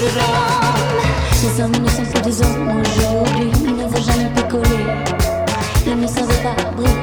des hommes. Ne sont que des hommes aujourd'hui. Ils ne veulent jamais picoler. Ils ne savent pas briller.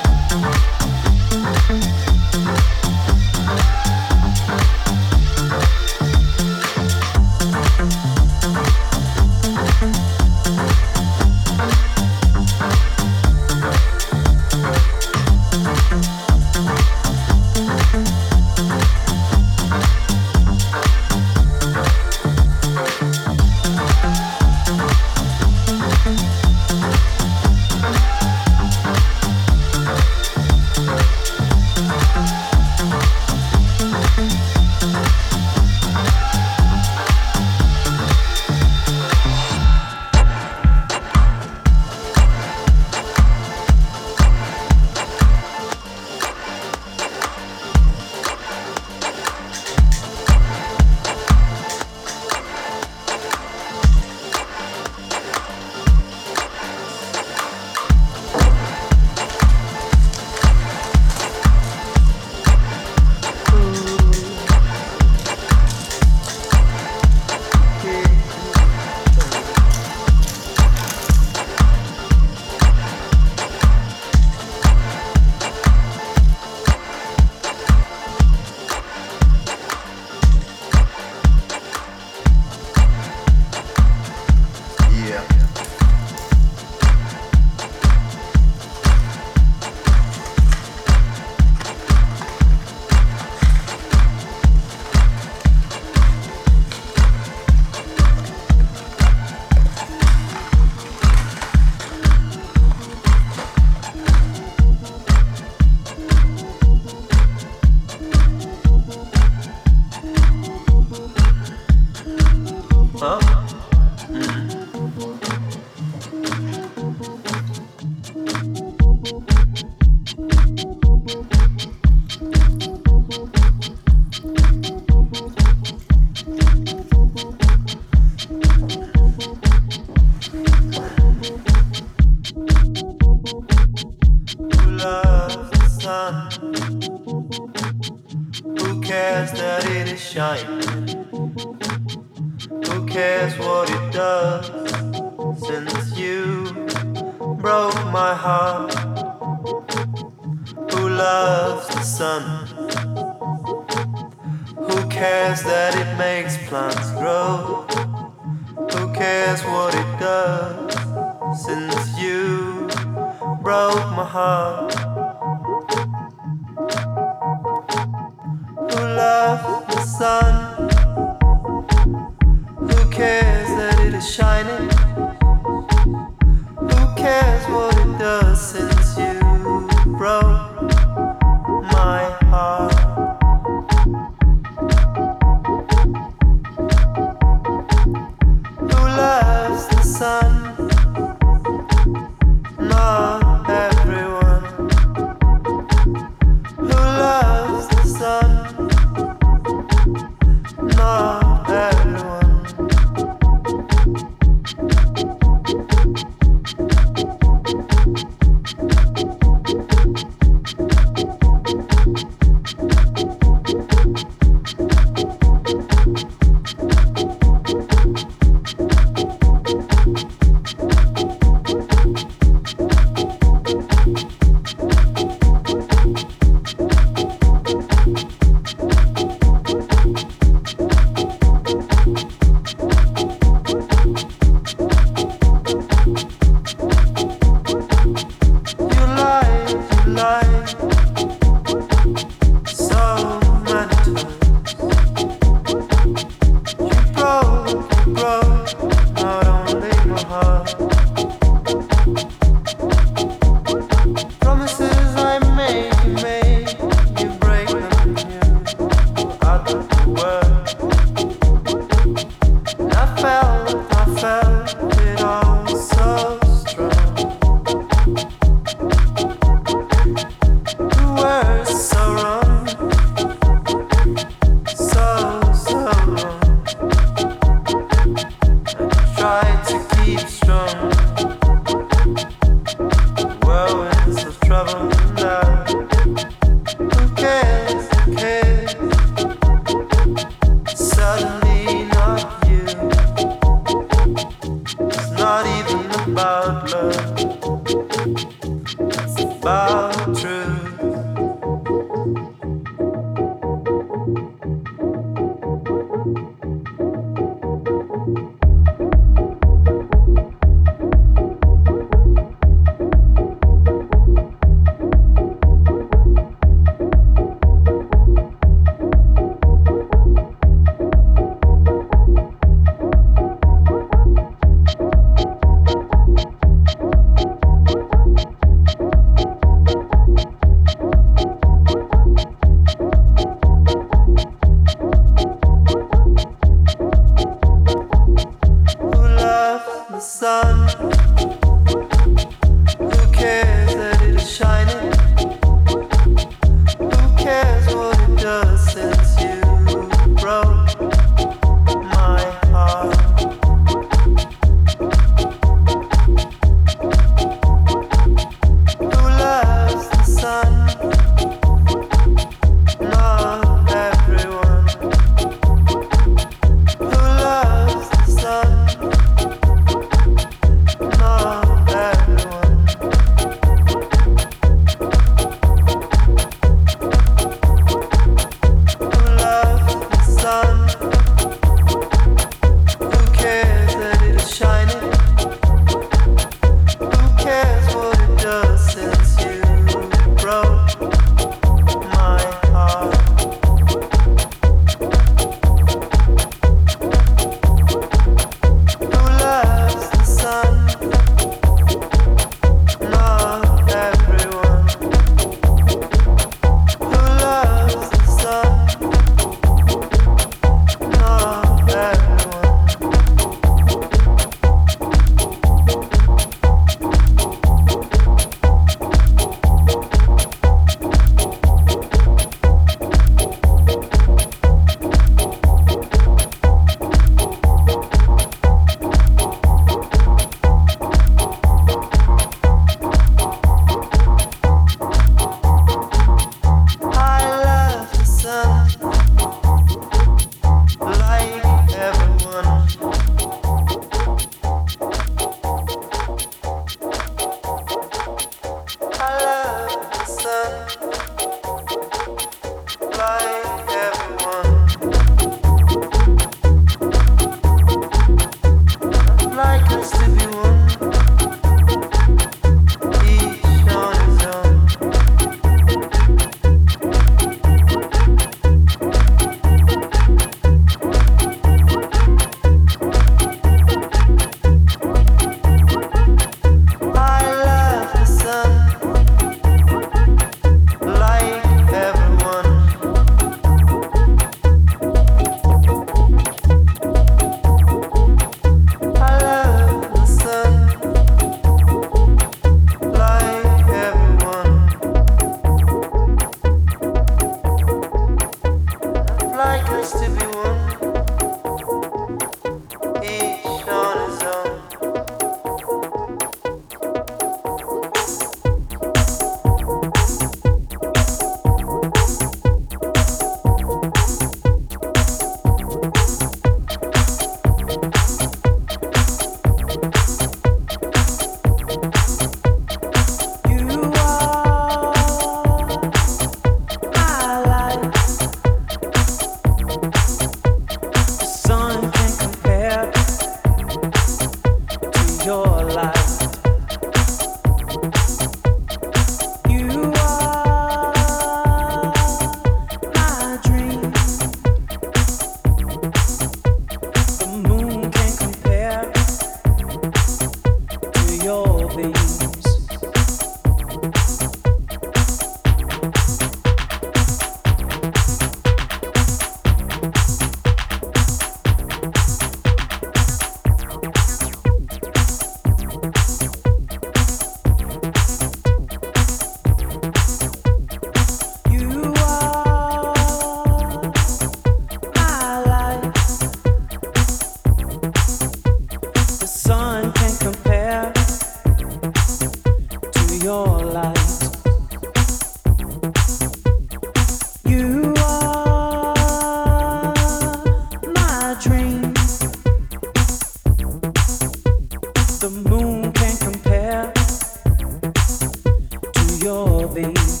your veins.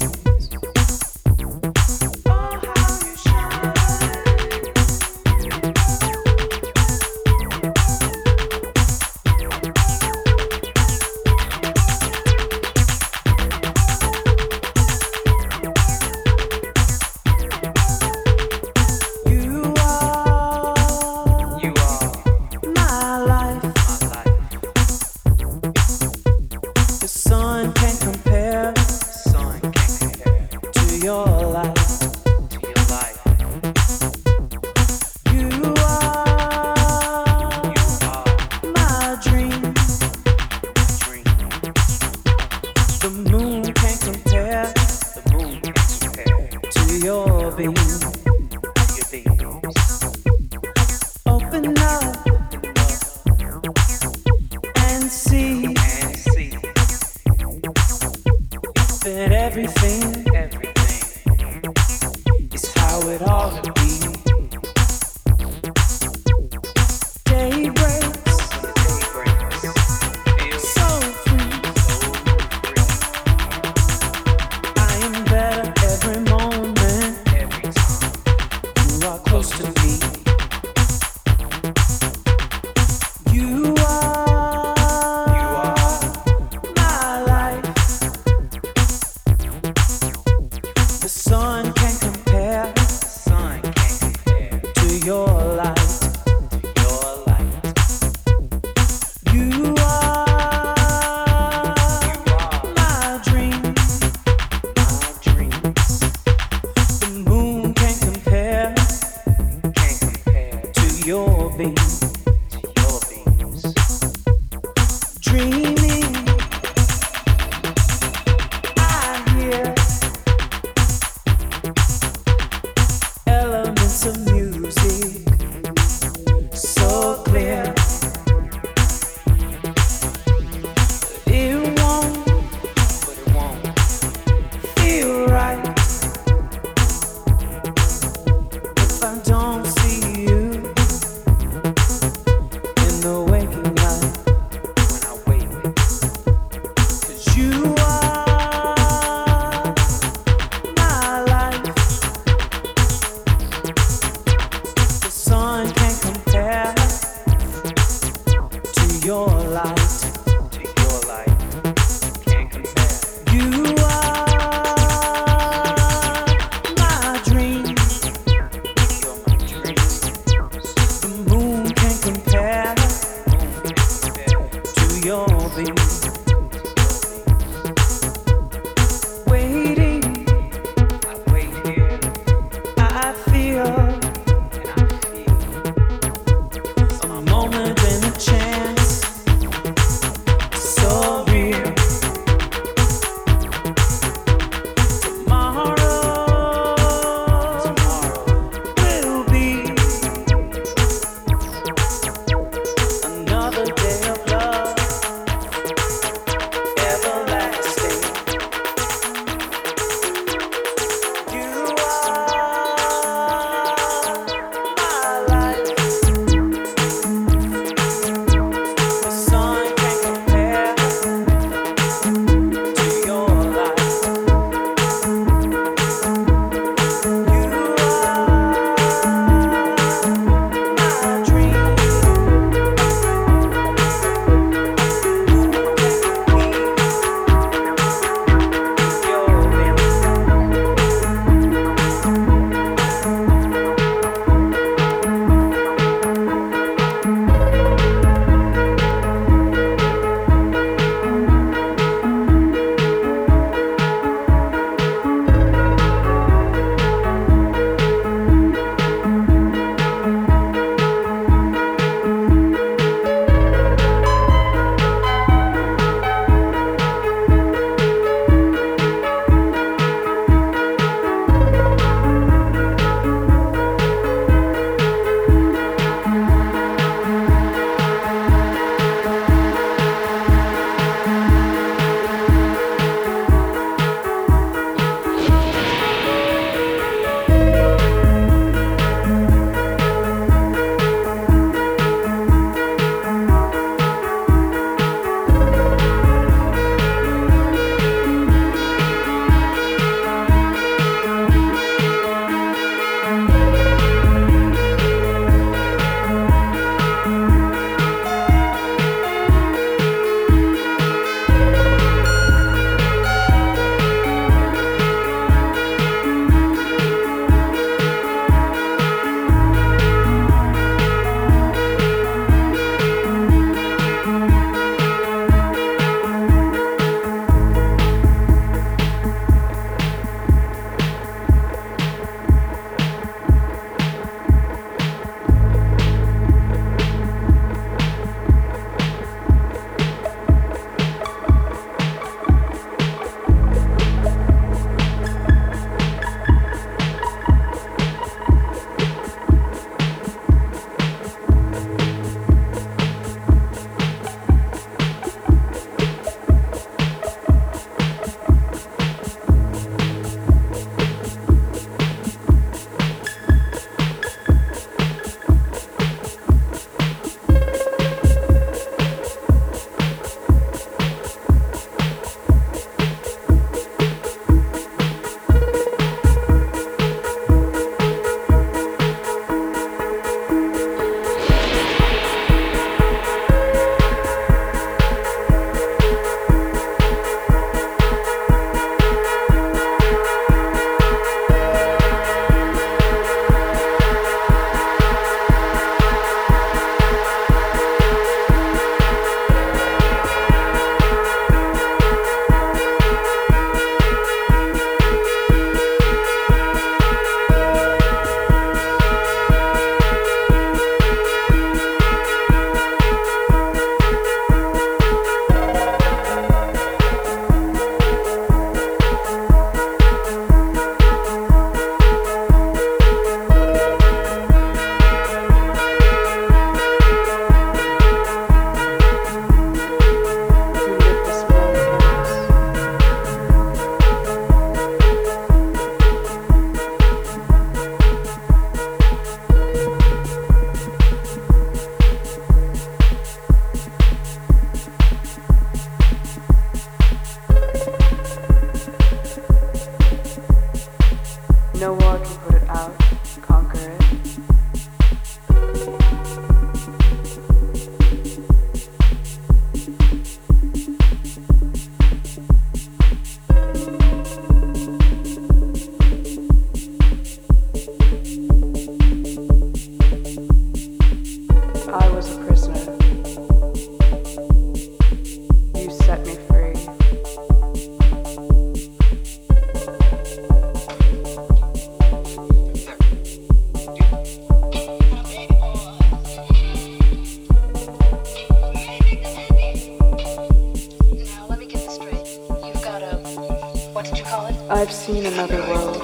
I've seen another world.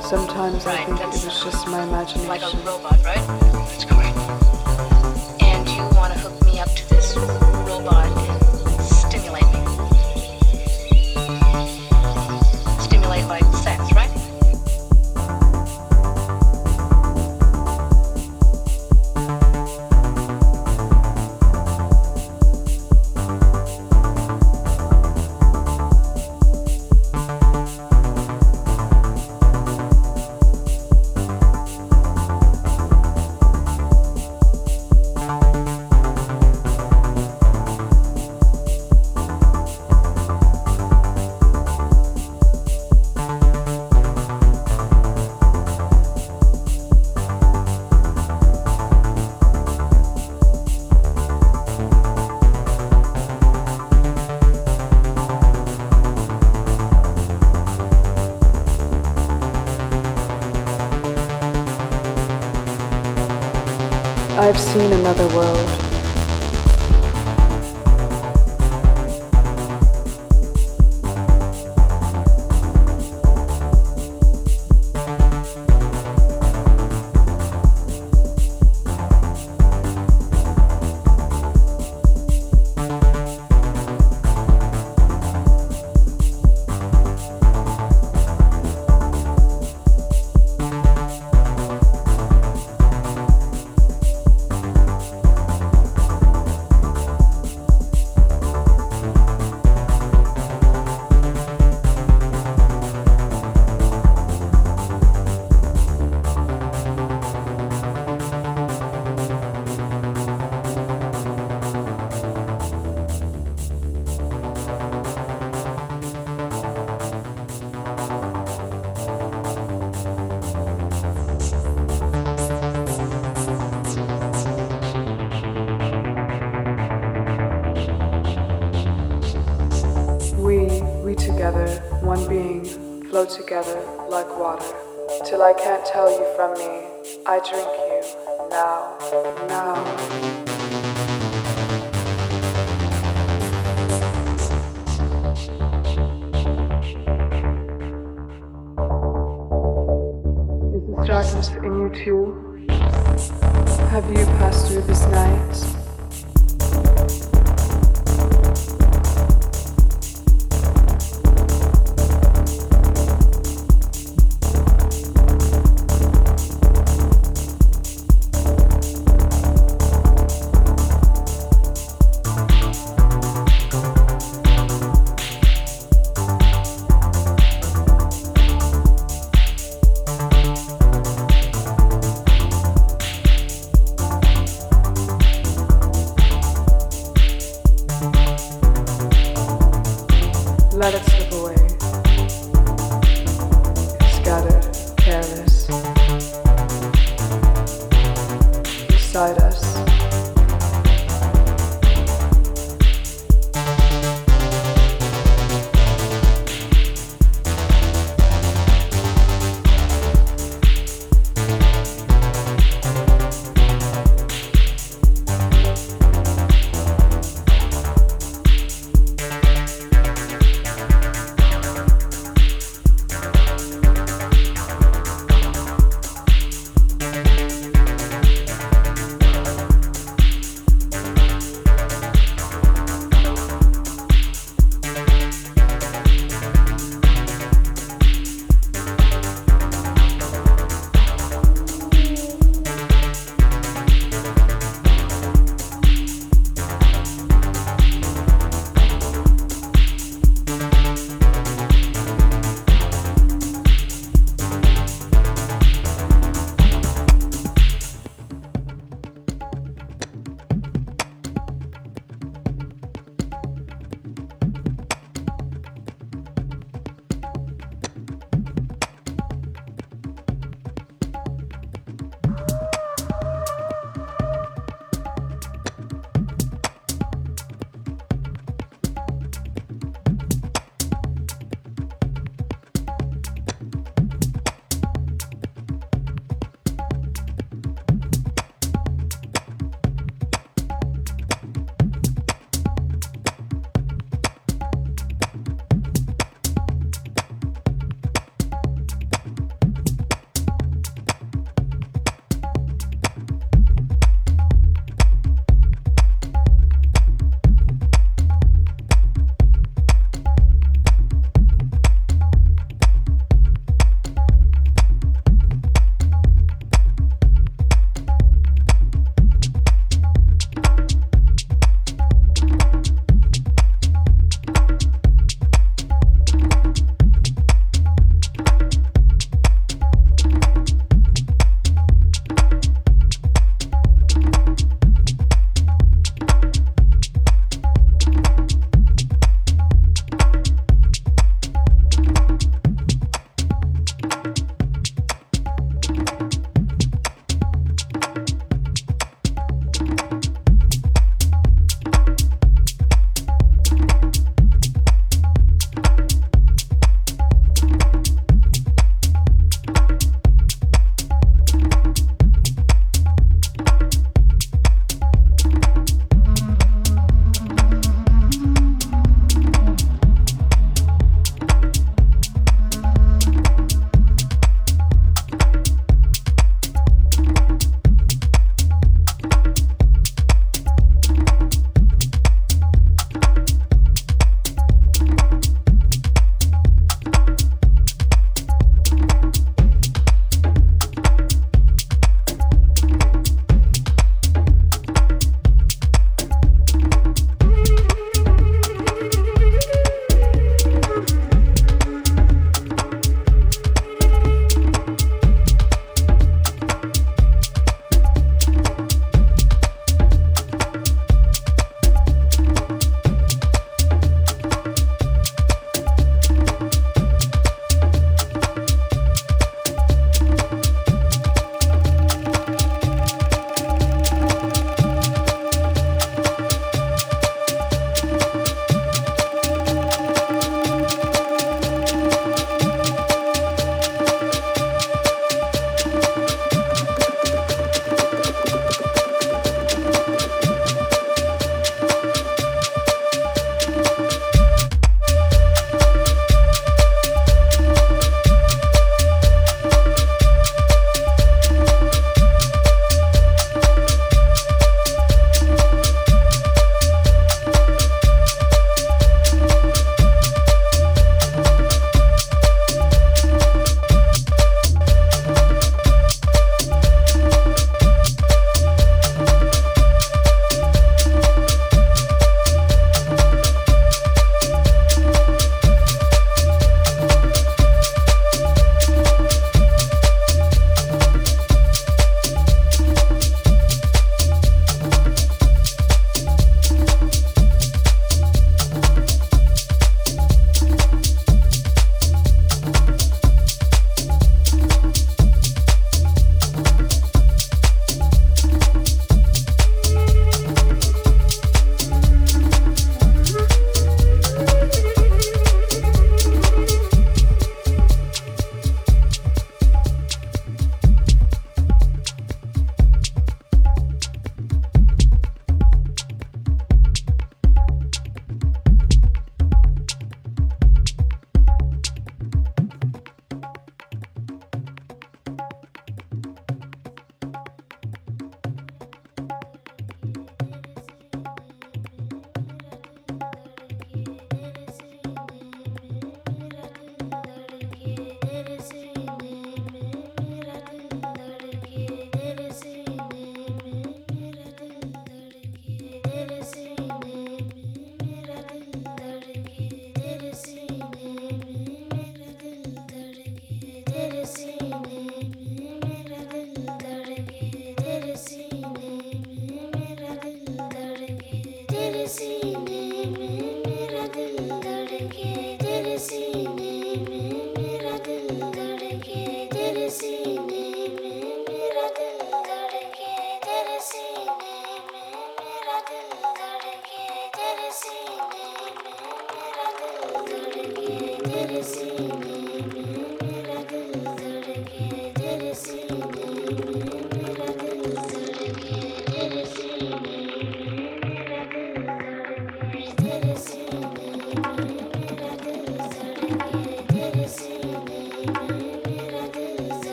Sometimes I think it was just my imagination. Seen another world. Together like water. Till I can't tell you from me, I drink Let it